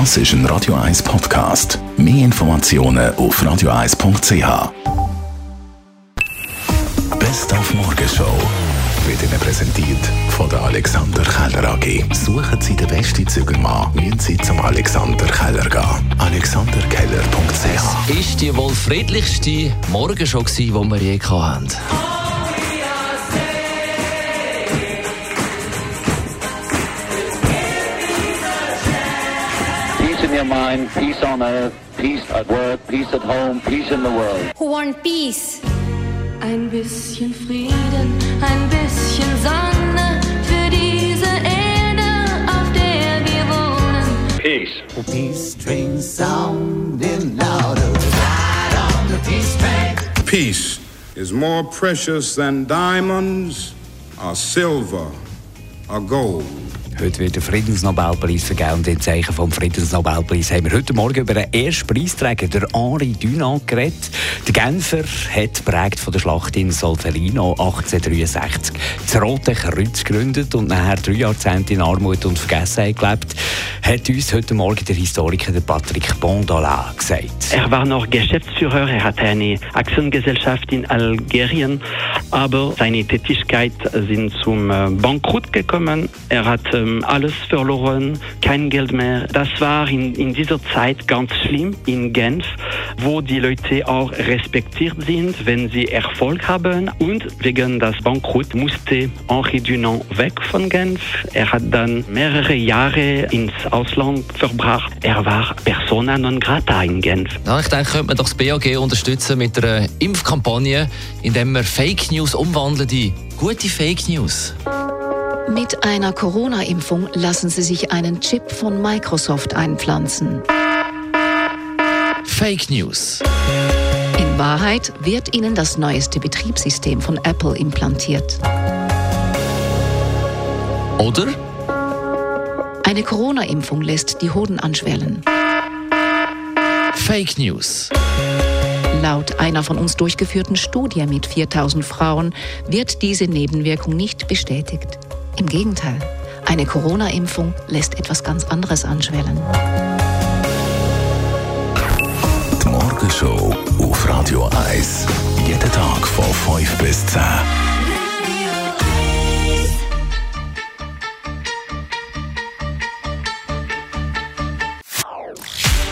Das ist ein Radio 1 Podcast. Mehr Informationen auf radio1.ch. Best auf Morgenshow wird Ihnen präsentiert von der Alexander Keller AG. Suchen Sie den besten Zügelmann, müssen Sie zum Alexander Keller gehen. AlexanderKeller.ch ist die wohl friedlichste Morgenshow die wir je hatten. Your mind, peace on earth, peace at work, peace at home, peace in the world. who want peace. Ein bisschen Frieden, ein bisschen Sonne für diese Erde, auf der wir wohnen. Peace. Peace train sounding louder. Ride on the peace train. Peace is more precious than diamonds or silver or gold. Heute wird der Friedensnobelpreis vergeben und im Zeichen vom Friedensnobelpreis haben wir heute Morgen über den ersten Preisträger, der Henri Dunant, geredet. Der Genfer hat prägt von der Schlacht in Solferino 1863 das Rote Kreuz gegründet und nachher drei Jahrzehnte in Armut und Vergessenheit gelebt, hat uns heute Morgen der Historiker Patrick Bondola gesagt. Er war noch Geschäftsführer, er hatte eine Aktiengesellschaft in Algerien, aber seine Tätigkeit sind zum äh, Bankrott gekommen. Er hat ähm, alles verloren, kein Geld mehr. Das war in, in dieser Zeit ganz schlimm in Genf, wo die Leute auch respektiert sind, wenn sie Erfolg haben. Und wegen des Bankrott musste Henri Dunant weg von Genf. Er hat dann mehrere Jahre ins Ausland verbracht. Er war persona non grata in Genf. Ja, ich denke, könnte man doch das BAG unterstützen mit einer Impfkampagne, indem man Fake News umwandeln in gute Fake News. Mit einer Corona-Impfung lassen Sie sich einen Chip von Microsoft einpflanzen. Fake News. In Wahrheit wird Ihnen das neueste Betriebssystem von Apple implantiert. Oder? Eine Corona-Impfung lässt die Hoden anschwellen. Fake News. Laut einer von uns durchgeführten Studie mit 4000 Frauen wird diese Nebenwirkung nicht bestätigt. Im Gegenteil, eine Corona-Impfung lässt etwas ganz anderes anschwellen. Die Morgenshow auf Radio 1. Jeden Tag von 5 bis 10.